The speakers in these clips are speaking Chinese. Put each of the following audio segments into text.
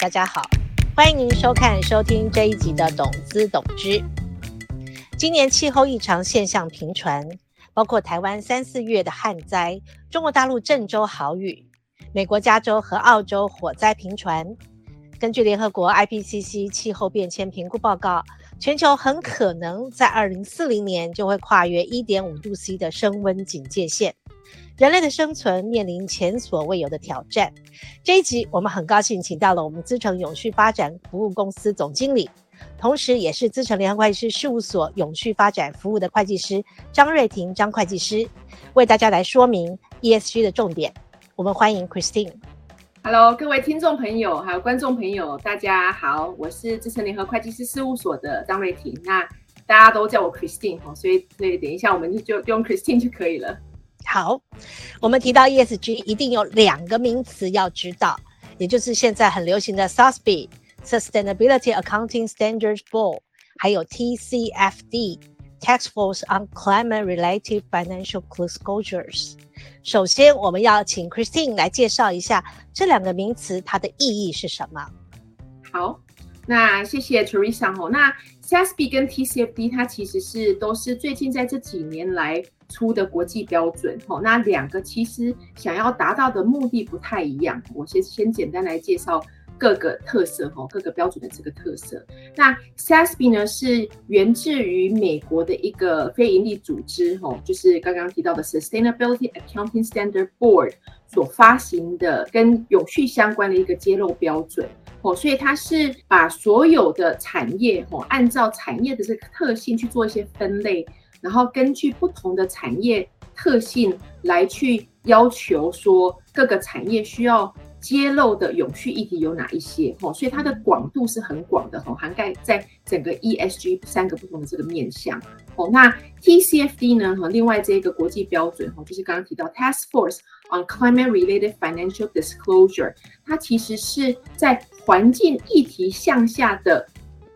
大家好，欢迎您收看、收听这一集的《懂资懂知》。今年气候异常现象频传，包括台湾三四月的旱灾、中国大陆郑州豪雨、美国加州和澳洲火灾频传。根据联合国 IPCC 气候变迁评估报告，全球很可能在二零四零年就会跨越一点五度 C 的升温警戒线。人类的生存面临前所未有的挑战。这一集我们很高兴请到了我们资诚永续发展服务公司总经理，同时也是资诚联合会计师事务所永续发展服务的会计师张瑞婷张会计师，为大家来说明 ESG 的重点。我们欢迎 Christine。Hello，各位听众朋友还有观众朋友，大家好，我是资诚联合会计师事务所的张瑞婷。那大家都叫我 Christine 哦，所以所以等一下我们就就用 Christine 就可以了。好，我们提到 ESG 一定有两个名词要知道，也就是现在很流行的 SASB Sustainability Accounting Standards Board，还有 TCFD Task Force on Climate-related Financial Disclosures。首先，我们要请 Christine 来介绍一下这两个名词它的意义是什么。好，那谢谢 Teresa 哦。那 SASB 跟 TCFD 它其实是都是最近在这几年来。出的国际标准，吼，那两个其实想要达到的目的不太一样。我先先简单来介绍各个特色，哈，各个标准的这个特色。那 SASB 呢是源自于美国的一个非营利组织，吼，就是刚刚提到的 Sustainability Accounting Standard Board 所发行的跟永续相关的一个揭露标准，哦，所以它是把所有的产业，吼，按照产业的这个特性去做一些分类。然后根据不同的产业特性来去要求说各个产业需要揭露的永续议题有哪一些？吼，所以它的广度是很广的，吼，涵盖在整个 ESG 三个不同的这个面向。哦，那 TCFD 呢？和另外这个国际标准，哦，就是刚刚提到 Task Force on Climate-related Financial Disclosure，它其实是在环境议题向下的。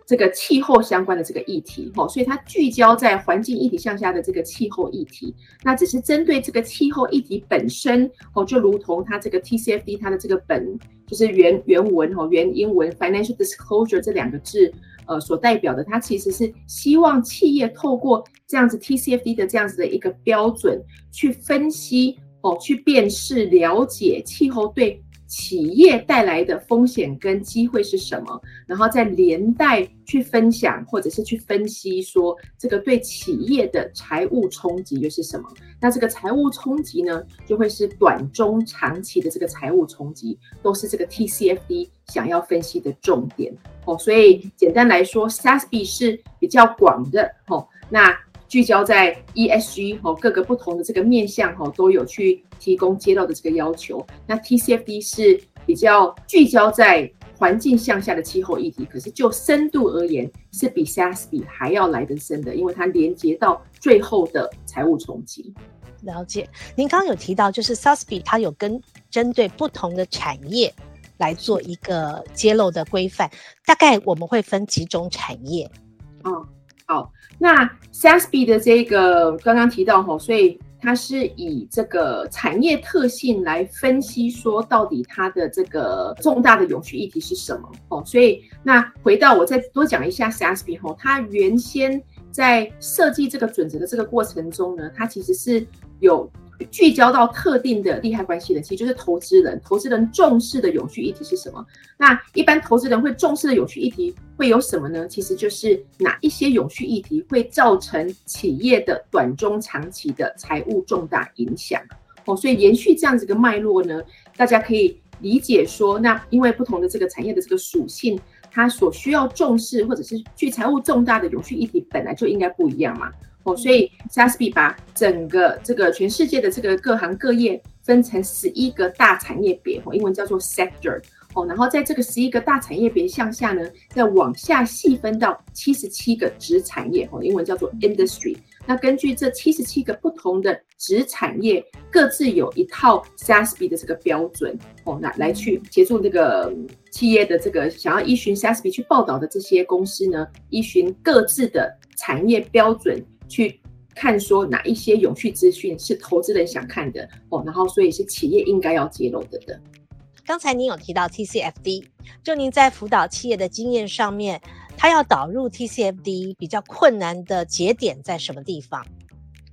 这个气候相关的这个议题，哦，所以它聚焦在环境议题向下的这个气候议题，那只是针对这个气候议题本身，哦，就如同它这个 TCFD 它的这个本就是原原文哦，原英文 Financial Disclosure 这两个字，呃，所代表的，它其实是希望企业透过这样子 TCFD 的这样子的一个标准去分析，哦，去辨识、了解气候对。企业带来的风险跟机会是什么？然后再连带去分享，或者是去分析说这个对企业的财务冲击又是什么？那这个财务冲击呢，就会是短中长期的这个财务冲击，都是这个 TCFD 想要分析的重点哦。所以简单来说，SASB 是比较广的哦。那聚焦在 ESG 哦，各个不同的这个面向哦，都有去提供揭露的这个要求。那 TCFD 是比较聚焦在环境向下的气候议题，可是就深度而言，是比 SASB 还要来得深的，因为它连接到最后的财务冲击。了解，您刚刚有提到，就是 SASB 它有跟针对不同的产业来做一个揭露的规范，大概我们会分几种产业？嗯。好，那 SASB 的这个刚刚提到吼，所以它是以这个产业特性来分析，说到底它的这个重大的永续议题是什么哦。所以那回到我再多讲一下 SASB 吼，它原先在设计这个准则的这个过程中呢，它其实是有。聚焦到特定的利害关系人，其实就是投资人。投资人重视的永续议题是什么？那一般投资人会重视的永续议题会有什么呢？其实就是哪一些永续议题会造成企业的短中长期的财务重大影响。哦，所以延续这样子的脉络呢，大家可以理解说，那因为不同的这个产业的这个属性，它所需要重视或者是具财务重大的永续议题本来就应该不一样嘛。哦，所以 SASB 把整个这个全世界的这个各行各业分成十一个大产业别，哦，英文叫做 sector，哦，然后在这个十一个大产业别向下呢，再往下细分到七十七个子产业，哦，英文叫做 industry。那根据这七十七个不同的子产业，各自有一套 SASB 的这个标准，哦，那来去协助这个企业的这个想要依循 SASB 去报道的这些公司呢，依循各自的产业标准。去看说哪一些永续资讯是投资人想看的哦，然后所以是企业应该要揭露的的。刚才您有提到 TCFD，就您在辅导企业的经验上面，他要导入 TCFD 比较困难的节点在什么地方？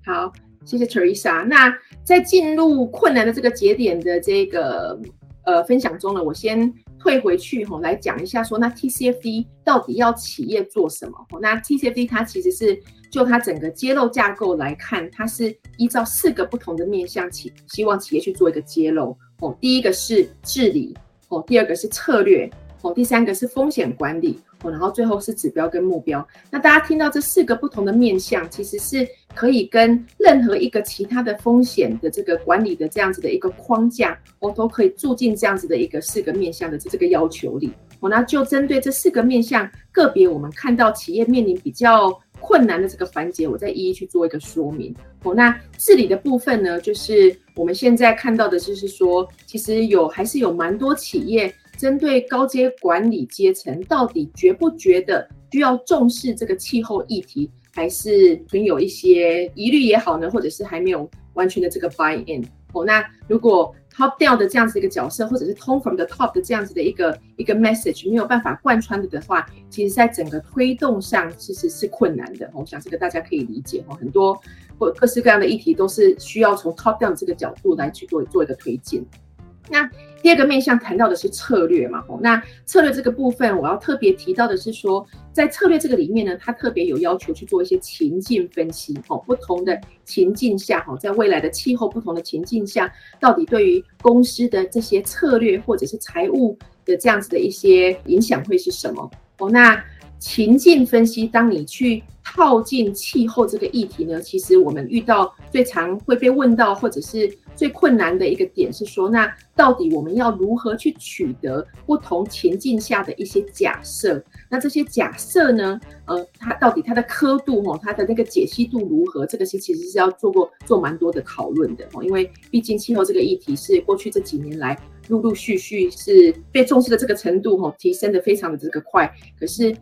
好，谢谢 Teresa。那在进入困难的这个节点的这个呃分享中呢，我先退回去吼来讲一下说，那 TCFD 到底要企业做什么？那 TCFD 它其实是就它整个揭露架构来看，它是依照四个不同的面向，企希望企业去做一个揭露。哦，第一个是治理，哦，第二个是策略，哦，第三个是风险管理，然后最后是指标跟目标。那大家听到这四个不同的面向，其实是可以跟任何一个其他的风险的这个管理的这样子的一个框架，哦，都可以住进这样子的一个四个面向的这个要求里。哦，那就针对这四个面向，个别我们看到企业面临比较困难的这个环节，我再一一去做一个说明。哦，那治理的部分呢，就是我们现在看到的，就是说，其实有还是有蛮多企业针对高阶管理阶层，到底觉不觉得需要重视这个气候议题，还是存有一些疑虑也好呢，或者是还没有完全的这个 buy in。哦，那如果 top down 的这样子一个角色，或者是 t o n from the top 的这样子的一个一个 message 没有办法贯穿的的话，其实在整个推动上其实是困难的。我想这个大家可以理解哈，很多或各式各样的议题都是需要从 top down 这个角度来去做做一个推进。那第二个面向谈到的是策略嘛，吼，那策略这个部分，我要特别提到的是说，在策略这个里面呢，它特别有要求去做一些情境分析，吼，不同的情境下，吼，在未来的气候不同的情境下，到底对于公司的这些策略或者是财务的这样子的一些影响会是什么？哦，那情境分析，当你去套进气候这个议题呢，其实我们遇到最常会被问到，或者是。最困难的一个点是说，那到底我们要如何去取得不同情境下的一些假设？那这些假设呢？呃，它到底它的刻度哈，它的那个解析度如何？这个是其实是要做过做蛮多的讨论的哦，因为毕竟气候这个议题是过去这几年来陆陆续续是被重视的这个程度哈，提升的非常的这个快。可是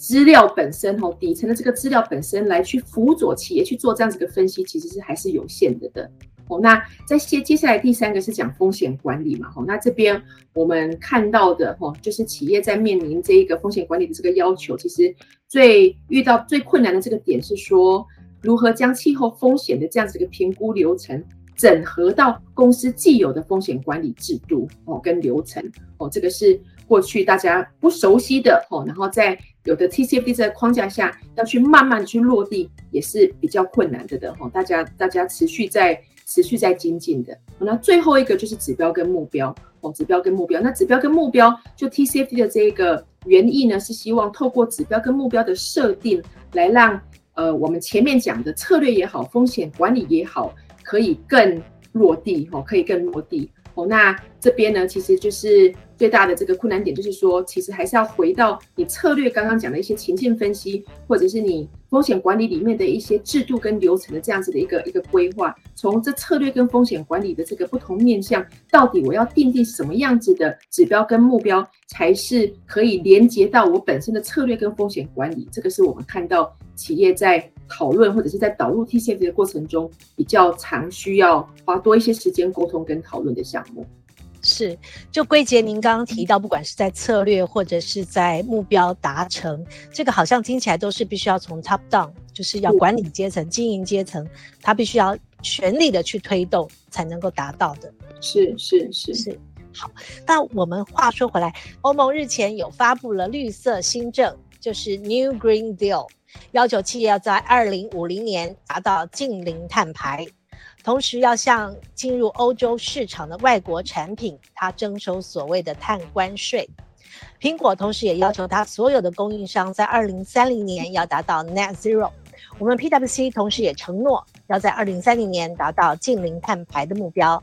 资料本身哈，底层的这个资料本身来去辅佐企业去做这样子的分析，其实是还是有限的的。哦，那在接接下来第三个是讲风险管理嘛，吼，那这边我们看到的，吼，就是企业在面临这一个风险管理的这个要求，其实最遇到最困难的这个点是说，如何将气候风险的这样子一个评估流程整合到公司既有的风险管理制度，哦，跟流程，哦，这个是过去大家不熟悉的，吼，然后在有的 TCFD 这个框架下要去慢慢去落地，也是比较困难的的，吼，大家大家持续在。持续在精进的，那最后一个就是指标跟目标哦，指标跟目标。那指标跟目标，就 TCFD 的这个原意呢，是希望透过指标跟目标的设定，来让呃我们前面讲的策略也好，风险管理也好，可以更落地哦，可以更落地那这边呢，其实就是最大的这个困难点，就是说，其实还是要回到你策略刚刚讲的一些情境分析，或者是你。风险管理里面的一些制度跟流程的这样子的一个一个规划，从这策略跟风险管理的这个不同面向，到底我要订定什么样子的指标跟目标，才是可以连接到我本身的策略跟风险管理？这个是我们看到企业在讨论或者是在导入 TCFD 的过程中，比较常需要花多一些时间沟通跟讨论的项目。是，就归结您刚刚提到，不管是在策略或者是在目标达成，这个好像听起来都是必须要从 top down，就是要管理阶层、经营阶层，他必须要全力的去推动，才能够达到的。是是是是。好，那我们话说回来，欧盟日前有发布了绿色新政，就是 New Green Deal，要求企业要在二零五零年达到净零碳排。同时要向进入欧洲市场的外国产品，它征收所谓的碳关税。苹果同时也要求它所有的供应商在二零三零年要达到 Net Zero。我们 PwC 同时也承诺要在二零三零年达到净零碳排的目标。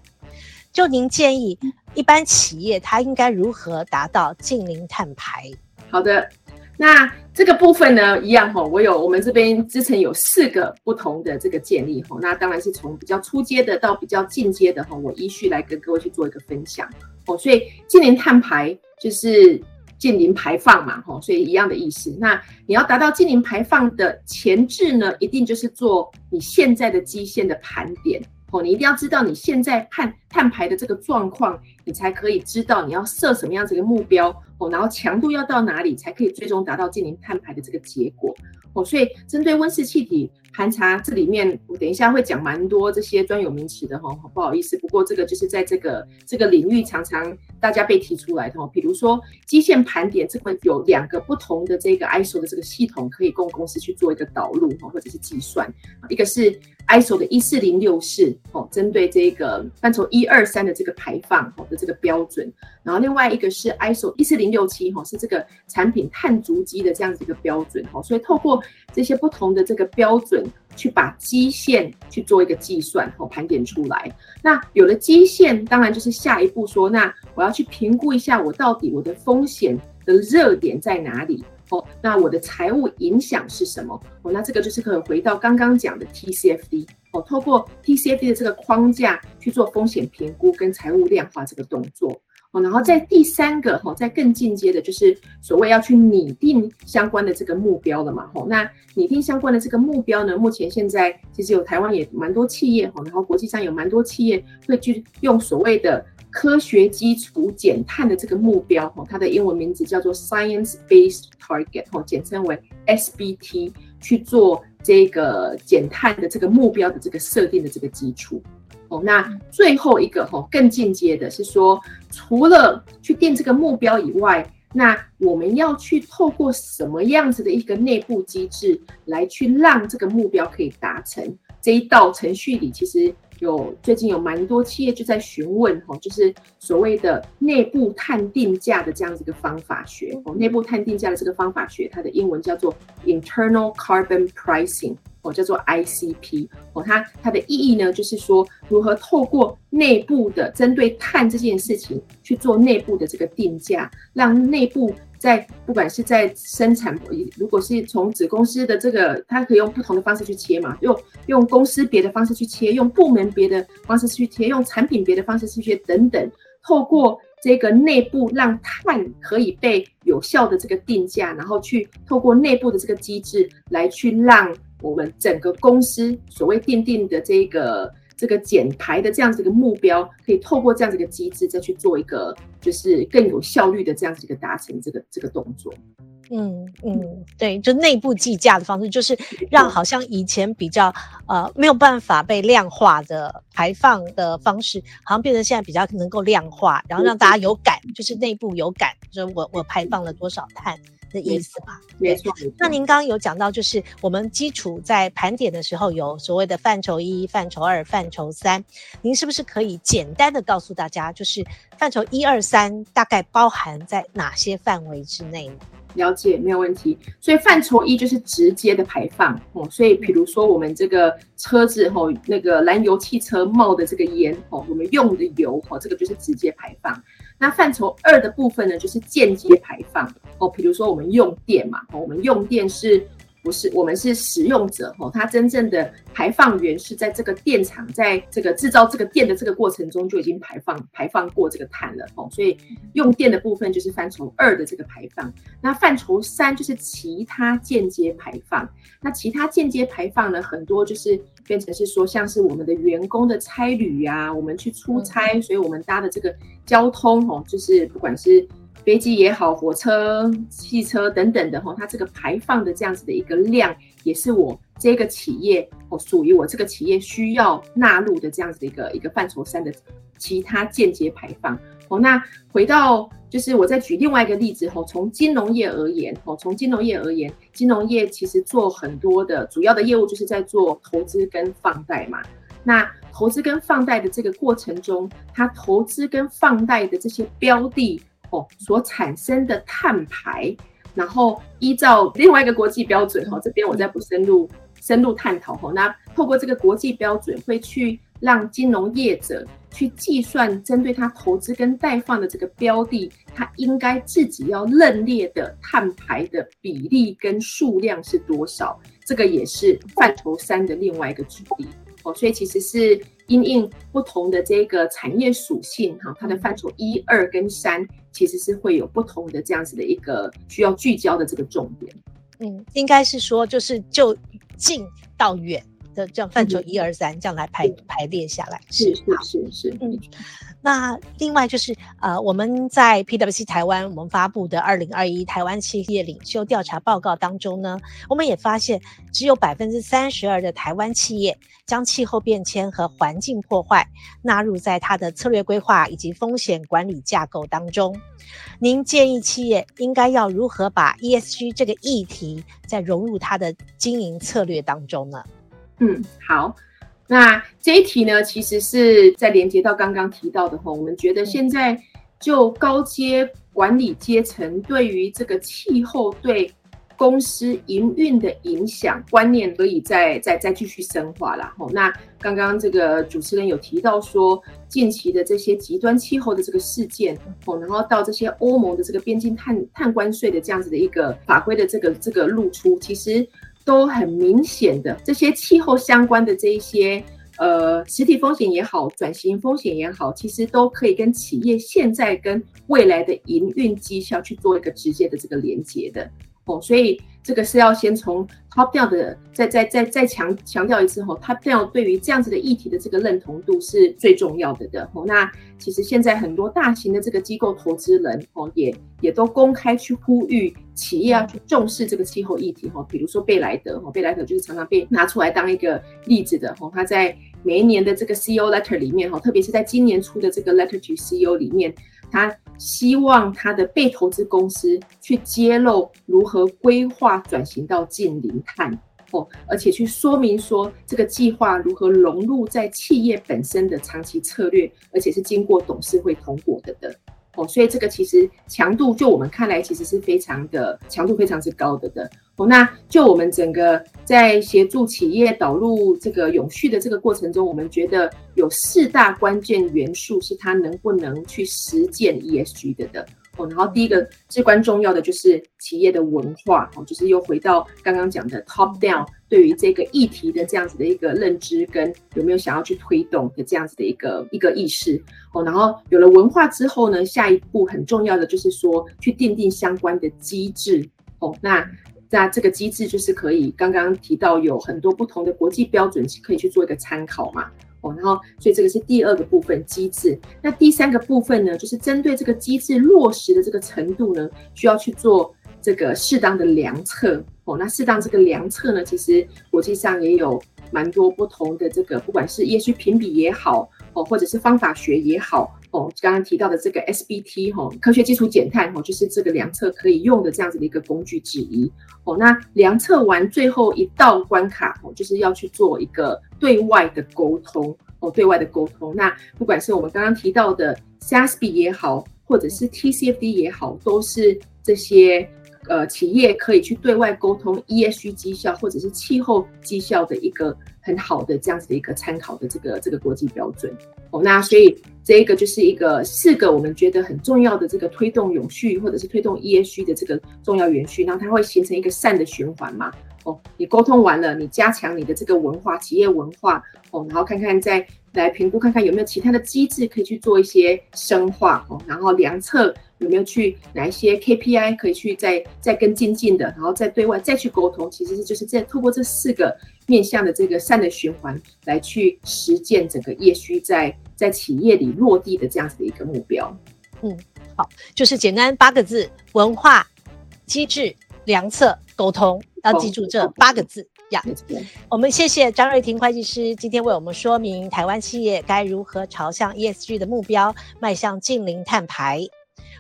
就您建议，一般企业它应该如何达到净零碳排？好的。那这个部分呢，一样哈，我有我们这边之前有四个不同的这个建议哈，那当然是从比较初阶的到比较进阶的哈，我依序来跟各位去做一个分享哦。所以净零碳排就是净零排放嘛哈，所以一样的意思。那你要达到净零排放的前置呢，一定就是做你现在的基线的盘点哦，你一定要知道你现在碳碳排的这个状况，你才可以知道你要设什么样子的目标哦，然后强度要到哪里才可以最终达到净零碳排的这个结果哦。所以针对温室气体盘查这里面，我等一下会讲蛮多这些专有名词的哈，不好意思，不过这个就是在这个这个领域常常大家被提出来的哦，比如说基线盘点，这个有两个不同的这个 ISO 的这个系统可以供公司去做一个导入哈，或者是计算，一个是。ISO 的一四零六四哦，针对这个范畴一二三的这个排放哦的这个标准，然后另外一个是 ISO 一四零六七哈，是这个产品碳足迹的这样子一个标准哈，所以透过这些不同的这个标准，去把基线去做一个计算和盘点出来。那有了基线，当然就是下一步说，那我要去评估一下我到底我的风险的热点在哪里。哦，那我的财务影响是什么？哦，那这个就是可以回到刚刚讲的 TCFD 哦，透过 TCFD 的这个框架去做风险评估跟财务量化这个动作哦，然后在第三个哈，在更进阶的就是所谓要去拟定相关的这个目标了嘛，吼，那拟定相关的这个目标呢，目前现在其实有台湾也蛮多企业哈，然后国际上有蛮多企业会去用所谓的。科学基础减碳的这个目标，哈，它的英文名字叫做 Science Based Target，哈，简称为 SBT，去做这个减碳的这个目标的这个设定的这个基础。哦，那最后一个哈，更进阶的是说，除了去定这个目标以外，那我们要去透过什么样子的一个内部机制来去让这个目标可以达成？这一道程序里，其实。有最近有蛮多企业就在询问哦，就是所谓的内部碳定价的这样子一个方法学哦，内部碳定价的这个方法学，它的英文叫做 Internal Carbon Pricing，哦，叫做 ICP 哦，它它的意义呢，就是说如何透过内部的针对碳这件事情去做内部的这个定价，让内部。在不管是在生产，如果是从子公司的这个，它可以用不同的方式去切嘛，用用公司别的方式去切，用部门别的方式去切，用产品别的方式去切等等，透过这个内部让碳可以被有效的这个定价，然后去透过内部的这个机制来去让我们整个公司所谓订定的这个。这个减排的这样子一个目标，可以透过这样子一个机制，再去做一个就是更有效率的这样子一个达成这个这个动作。嗯嗯，对，就内部计价的方式，就是让好像以前比较呃没有办法被量化的排放的方式，好像变成现在比较能够量化，然后让大家有感，就是内部有感，就是我我排放了多少碳。的意思吧，没错。那您刚刚有讲到，就是我们基础在盘点的时候有所谓的范畴一、范畴二、范畴三，您是不是可以简单的告诉大家，就是范畴一二三大概包含在哪些范围之内呢？了解，没有问题。所以范畴一就是直接的排放哦，所以比如说我们这个车子吼，那个燃油汽车冒的这个烟吼，我们用的油吼，这个就是直接排放。那范畴二的部分呢，就是间接排放哦，比如说我们用电嘛，我们用电是。不是，我们是使用者哦，它真正的排放源是在这个电厂，在这个制造这个电的这个过程中就已经排放排放过这个碳了哦，所以用电的部分就是范畴二的这个排放。那范畴三就是其他间接排放。那其他间接排放呢，很多就是变成是说，像是我们的员工的差旅呀，我们去出差，所以我们搭的这个交通哦，就是不管是。飞机也好，火车、汽车等等的哈，它这个排放的这样子的一个量，也是我这个企业哦，属于我这个企业需要纳入的这样子的一个一个范畴三的其他间接排放哦。那回到就是我再举另外一个例子哈，从金融业而言哦，从金融业而言，金融业其实做很多的主要的业务就是在做投资跟放贷嘛。那投资跟放贷的这个过程中，它投资跟放贷的这些标的。哦，所产生的碳排，然后依照另外一个国际标准，哈，这边我再不深入深入探讨，哈，那透过这个国际标准，会去让金融业者去计算，针对他投资跟贷放的这个标的，他应该自己要认列的碳排的比例跟数量是多少，这个也是范畴三的另外一个举例。哦，所以其实是因应不同的这个产业属性，哈，它的范畴一、二跟三，其实是会有不同的这样子的一个需要聚焦的这个重点。嗯，应该是说就是就近到远的这样范畴一二三这样来排排列下来。是是是是，嗯。那另外就是呃，我们在 PwC 台湾我们发布的二零二一台湾企业领袖调查报告当中呢，我们也发现只有百分之三十二的台湾企业将气候变迁和环境破坏纳入在它的策略规划以及风险管理架构当中。您建议企业应该要如何把 ESG 这个议题再融入它的经营策略当中呢？嗯，好。那这一题呢，其实是在连接到刚刚提到的哈，我们觉得现在就高阶管理阶层对于这个气候对公司营运的影响观念，可以再再再继续深化了哈。那刚刚这个主持人有提到说，近期的这些极端气候的这个事件哦，然后到这些欧盟的这个边境碳碳关税的这样子的一个法规的这个这个露出，其实。都很明显的这些气候相关的这一些呃实体风险也好，转型风险也好，其实都可以跟企业现在跟未来的营运绩效去做一个直接的这个连接的哦，所以。这个是要先从 top down 的，再再再再强强调一次吼，top down 对于这样子的议题的这个认同度是最重要的的吼。那其实现在很多大型的这个机构投资人吼，也也都公开去呼吁企业要去重视这个气候议题吼。比如说贝莱德吼，贝莱德就是常常被拿出来当一个例子的吼。他在每一年的这个 CEO letter 里面吼，特别是在今年出的这个 letter to CEO 里面，他。希望他的被投资公司去揭露如何规划转型到近零碳哦，而且去说明说这个计划如何融入在企业本身的长期策略，而且是经过董事会通过的的。哦，所以这个其实强度，就我们看来，其实是非常的强度，非常之高的的。哦，那就我们整个在协助企业导入这个永续的这个过程中，我们觉得有四大关键元素是它能不能去实践 ESG 的的。哦，然后第一个至关重要的就是企业的文化，哦，就是又回到刚刚讲的 top down 对于这个议题的这样子的一个认知跟有没有想要去推动的这样子的一个一个意识，哦，然后有了文化之后呢，下一步很重要的就是说去订定相关的机制，哦，那那这个机制就是可以刚刚提到有很多不同的国际标准可以去做一个参考嘛。哦，然后，所以这个是第二个部分机制。那第三个部分呢，就是针对这个机制落实的这个程度呢，需要去做这个适当的量测。哦，那适当这个量测呢，其实国际上也有蛮多不同的这个，不管是业绩评比也好，哦，或者是方法学也好。哦，刚刚提到的这个 SBT 哈，科学基础减碳哈，就是这个量测可以用的这样子的一个工具之一。哦，那量测完最后一道关卡哦，就是要去做一个对外的沟通哦，对外的沟通。那不管是我们刚刚提到的 SASB 也好，或者是 TCFD 也好，都是这些呃企业可以去对外沟通 ESG 绩效或者是气候绩效的一个很好的这样子的一个参考的这个这个国际标准。哦，那所以这一个就是一个四个我们觉得很重要的这个推动永续或者是推动 ESG 的这个重要元素，然后它会形成一个善的循环嘛。哦，你沟通完了，你加强你的这个文化，企业文化，哦，然后看看再来评估看看有没有其他的机制可以去做一些深化，哦，然后量测有没有去哪一些 KPI 可以去再再跟进进的，然后再对外再去沟通，其实是就是在透过这四个面向的这个善的循环来去实践整个 ESG 在在企业里落地的这样子的一个目标。嗯，好，就是简单八个字：文化、机制、良策、沟通。要记住这八个字呀。我们谢谢张瑞婷会计师今天为我们说明台湾企业该如何朝向 ESG 的目标迈向近零碳排。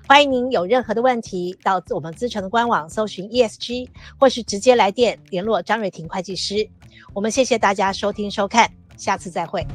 欢迎您有任何的问题到我们资诚的官网搜寻 ESG，或是直接来电联络张瑞婷会计师。我们谢谢大家收听收看，下次再会。